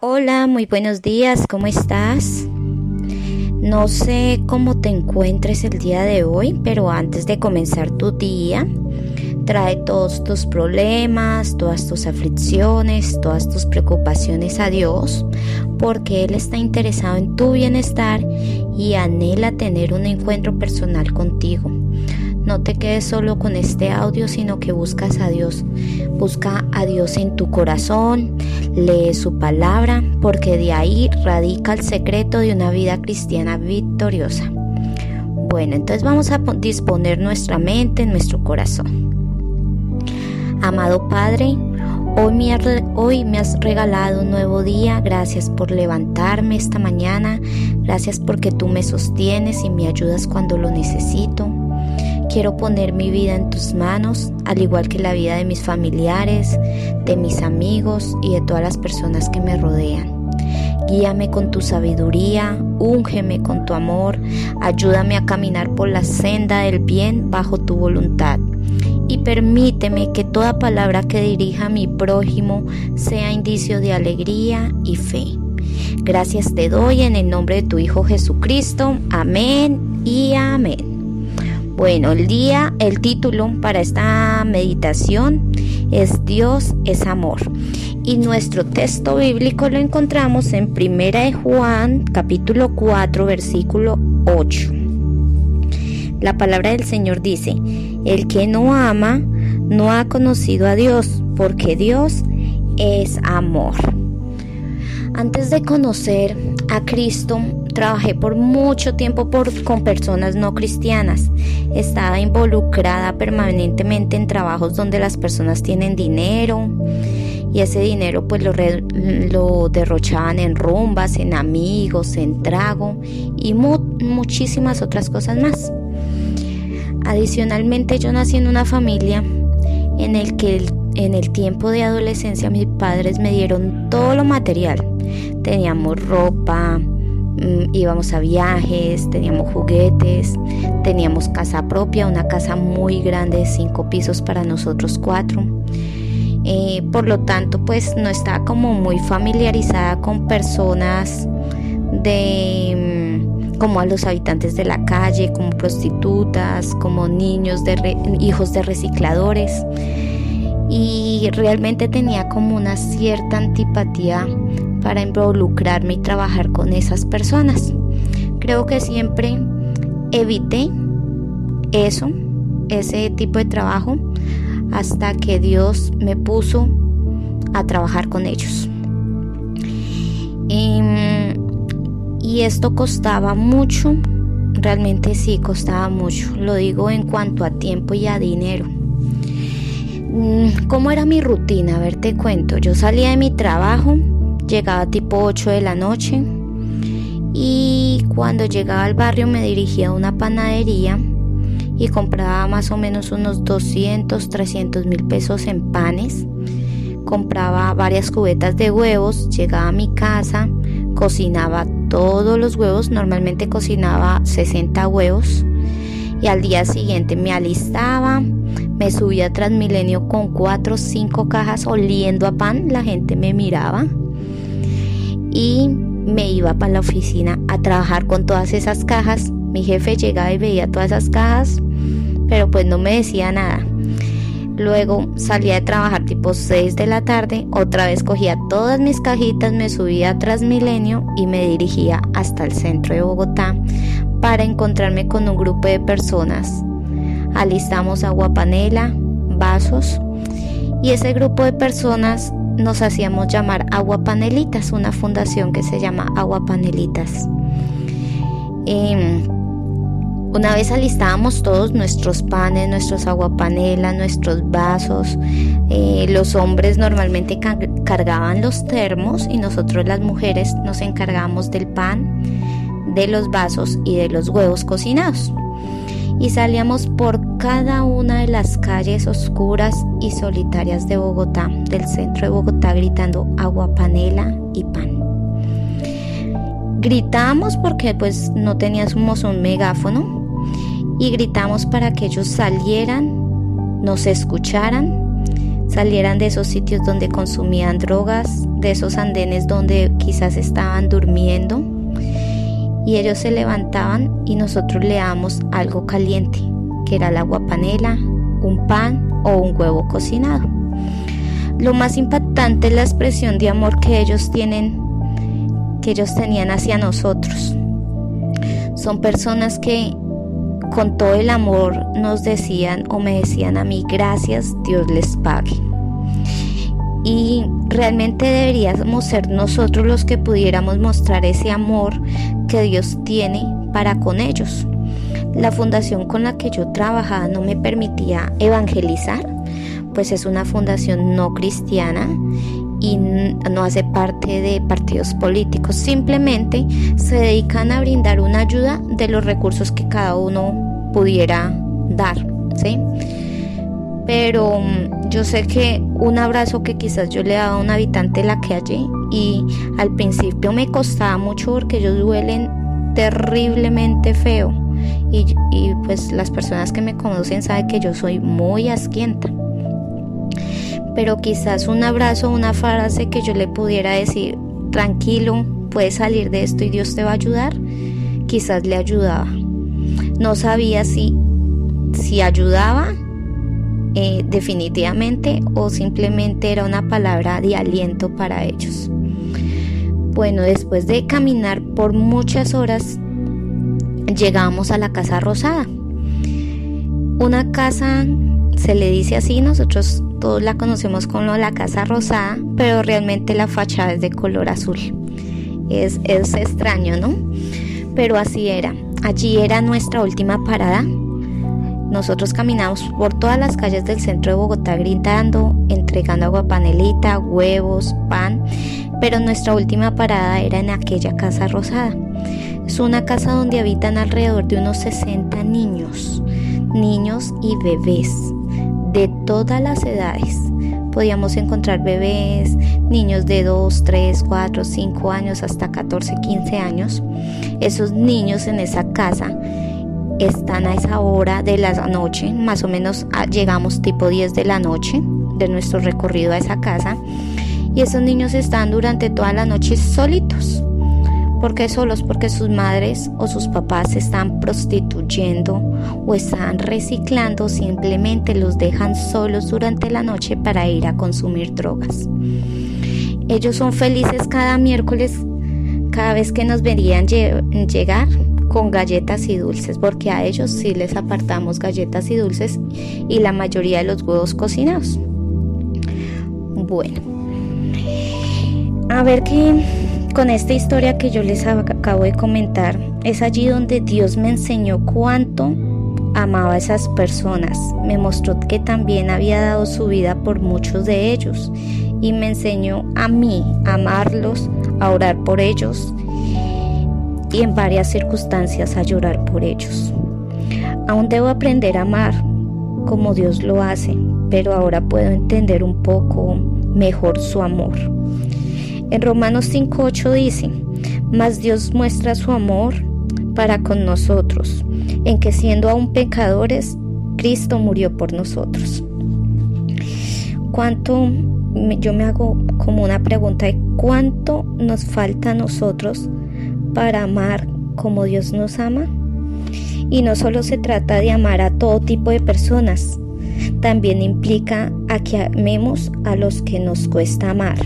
Hola, muy buenos días, ¿cómo estás? No sé cómo te encuentres el día de hoy, pero antes de comenzar tu día, trae todos tus problemas, todas tus aflicciones, todas tus preocupaciones a Dios, porque Él está interesado en tu bienestar y anhela tener un encuentro personal contigo. No te quedes solo con este audio, sino que buscas a Dios. Busca a Dios en tu corazón, lee su palabra, porque de ahí radica el secreto de una vida cristiana victoriosa. Bueno, entonces vamos a disponer nuestra mente, nuestro corazón. Amado Padre, Hoy me, hoy me, has regalado un nuevo día. Gracias por levantarme esta mañana. Gracias porque tú me sostienes y me ayudas cuando lo necesito. Quiero poner mi vida en tus manos, al igual que la vida de mis familiares, de mis amigos y de todas las personas que me rodean. Guíame con tu sabiduría, úngeme con tu amor, ayúdame a caminar por la senda del bien bajo tu voluntad. Y permíteme que toda palabra que dirija a mi prójimo sea indicio de alegría y fe. Gracias te doy en el nombre de tu Hijo Jesucristo. Amén y amén. Bueno, el día, el título para esta meditación es Dios es amor. Y nuestro texto bíblico lo encontramos en Primera de Juan, capítulo 4, versículo 8. La palabra del Señor dice, el que no ama no ha conocido a Dios, porque Dios es amor. Antes de conocer a Cristo, trabajé por mucho tiempo con personas no cristianas. Estaba involucrada permanentemente en trabajos donde las personas tienen dinero y ese dinero pues lo, derrochaban en rumbas, en amigos, en trago y muchísimas otras cosas más. Adicionalmente yo nací en una familia en el que en el tiempo de adolescencia mis padres me dieron todo lo material Teníamos ropa, íbamos a viajes, teníamos juguetes, teníamos casa propia, una casa muy grande de cinco pisos para nosotros cuatro. Eh, por lo tanto, pues no estaba como muy familiarizada con personas de mm, como a los habitantes de la calle, como prostitutas, como niños de hijos de recicladores. Y realmente tenía como una cierta antipatía para involucrarme y trabajar con esas personas. Creo que siempre evité eso, ese tipo de trabajo, hasta que Dios me puso a trabajar con ellos. Em, y, esto costaba mucho, realmente sí costaba mucho, lo digo en cuanto a tiempo y a dinero. Mm, ¿Cómo era mi rutina? A ver, te cuento. Yo salía de mi trabajo, Llegaba tipo 8 de la noche y cuando llegaba al barrio me dirigía a una panadería y compraba más o menos unos 200, 300 mil pesos en panes. Compraba varias cubetas de huevos, llegaba a mi casa, cocinaba todos los huevos, normalmente cocinaba 60 huevos y al día siguiente me alistaba, me subía a Transmilenio con 4 o 5 cajas oliendo a pan, la gente me miraba y me iba para la oficina a trabajar con todas esas cajas. Mi jefe llegaba y veía todas esas cajas, pero pues no me decía nada. Luego salía de trabajar tipo 6 de la tarde, otra vez cogía todas mis cajitas, me subía a Transmilenio y me dirigía hasta el centro de Bogotá para encontrarme con un grupo de personas. Alistamos agua panela, vasos y ese grupo de personas nos hacíamos llamar Agua Panelitas, una fundación que se llama Agua Panelitas. Em, una vez alistábamos todos nuestros panes, nuestros aguapanelas, nuestros vasos. Eh, los hombres normalmente cargaban los termos y nosotros las mujeres nos encargábamos del pan, de los vasos y de los huevos cocinados y salíamos por cada una de las calles oscuras y solitarias de Bogotá, del centro de Bogotá, gritando agua panela y pan. Gritamos porque pues no teníamos un megáfono y gritamos para que ellos salieran, nos escucharan, salieran de esos sitios donde consumían drogas, de esos andenes donde quizás estaban durmiendo. Y ellos se levantaban y nosotros le damos algo caliente, que era el agua panela, un pan o un huevo cocinado. Lo más impactante es la expresión de amor que ellos tienen, que ellos tenían hacia nosotros. Son personas que con todo el amor nos decían o me decían a mí, gracias, Dios les pague. Y realmente deberíamos ser nosotros los que pudiéramos mostrar ese amor que Dios tiene para con ellos. La fundación con la que yo trabajaba no me permitía evangelizar, pues es una fundación no cristiana y no hace parte de partidos políticos, simplemente se dedican a brindar una ayuda de los recursos que cada uno pudiera dar, ¿sí? Pero mm, yo sé que un abrazo que quizás yo le daba a un habitante de la calle y al principio me costaba mucho porque ellos duelen terriblemente feo y, y pues las personas que me conocen saben que yo soy muy asquienta pero quizás un abrazo, una frase que yo le pudiera decir, tranquilo, puedes salir de esto y Dios te va a ayudar, quizás le ayudaba. No sabía si, si ayudaba eh, definitivamente o simplemente era una palabra de aliento para ellos. Bueno, después de caminar por muchas horas, llegamos a la Casa Rosada. Una casa, se le dice así, nosotros todos la conocemos como la Casa Rosada, pero realmente la fachada es de color azul. Es, es extraño, ¿no? Pero así era. Allí era nuestra última parada. Nosotros caminamos por todas las calles del centro de Bogotá gritando, entregando agua panelita, huevos, pan, pero nuestra última parada era en aquella casa rosada. Es una casa donde habitan alrededor de unos 60 niños, niños y bebés de todas las edades. Podíamos encontrar bebés, niños de 2, 3, 4, 5 años hasta 14, 15 años. Esos niños en esa casa están a esa hora de la noche, más o menos ah, llegamos tipo 10 de la noche de nuestro recorrido a esa casa y esos niños están durante toda la noche solitos ¿Por qué solos? Porque sus madres o sus papás se están prostituyendo o están reciclando, simplemente los dejan solos durante la noche para ir a consumir drogas. Ellos son felices cada miércoles, cada vez que nos verían llegar con galletas y dulces, porque a ellos sí les apartamos galletas y dulces y la mayoría de los huevos cocinados. Bueno, a ver qué con esta historia que yo les acabo de comentar, es allí donde Dios me enseñó cuánto amaba a esas personas. Me mostró que también había dado su vida por muchos de ellos y me enseñó a mí a amarlos, a orar por ellos y en varias circunstancias a llorar por ellos. Aún debo aprender a amar como Dios lo hace, pero ahora puedo entender un poco mejor su amor. En Romanos 5.8 dice, mas Dios muestra su amor para con nosotros, en que siendo aún pecadores, Cristo murió por nosotros. ¿Cuánto, yo me hago como una pregunta cuánto nos falta a nosotros para amar como Dios nos ama? Y no solo se trata de amar a todo tipo de personas, también implica a que amemos a los que nos cuesta amar.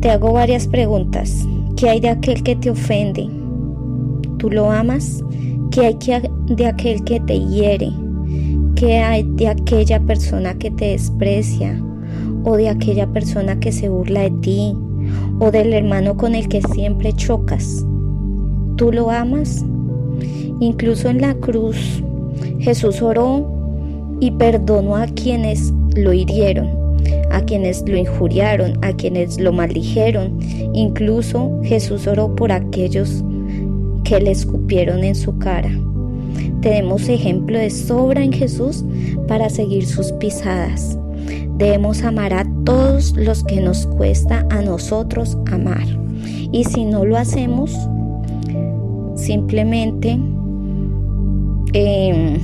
Te hago varias preguntas. ¿Qué hay de aquel que te ofende? ¿Tú lo amas? ¿Qué hay de aquel que te hiere? ¿Qué hay de aquella persona que te desprecia? ¿O de aquella persona que se burla de ti? ¿O del hermano con el que siempre chocas? ¿Tú lo amas? Incluso en la cruz, Jesús oró y perdonó a quienes lo hirieron a quienes lo injuriaron, a quienes lo maldijeron. Incluso Jesús oró por aquellos que le escupieron en su cara. Tenemos ejemplo de sobra en Jesús para seguir sus pisadas. Debemos amar a todos los que nos cuesta a nosotros amar. Y si no lo hacemos, simplemente em,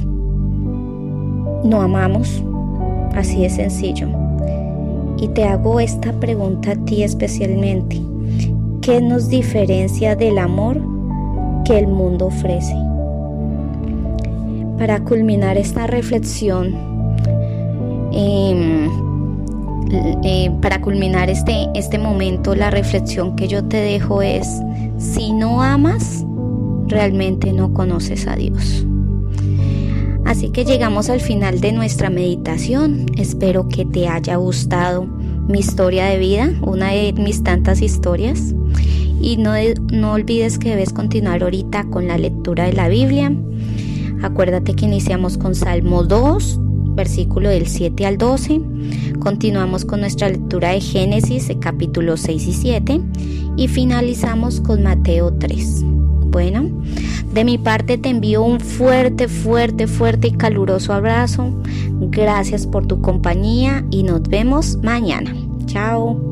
no amamos Así de sencillo. Y te hago esta pregunta a ti especialmente. ¿Qué nos diferencia del amor que el mundo ofrece? Para culminar esta reflexión, em, eh, para culminar este, este momento, la reflexión que yo te dejo es, si no amas, realmente no conoces a Dios. Así que llegamos al final de nuestra meditación. Espero que te haya gustado mi historia de vida, una de mis tantas historias. Y no, no olvides que debes continuar ahorita con la lectura de la Biblia. Acuérdate que iniciamos con Salmo 2, versículo del 7 al 12. Continuamos con nuestra lectura de Génesis, capítulos 6 y 7. Y finalizamos con Mateo 3. Bueno, de mi parte te envío un fuerte, fuerte, fuerte y caluroso abrazo. Gracias por tu compañía y nos vemos mañana. Chao.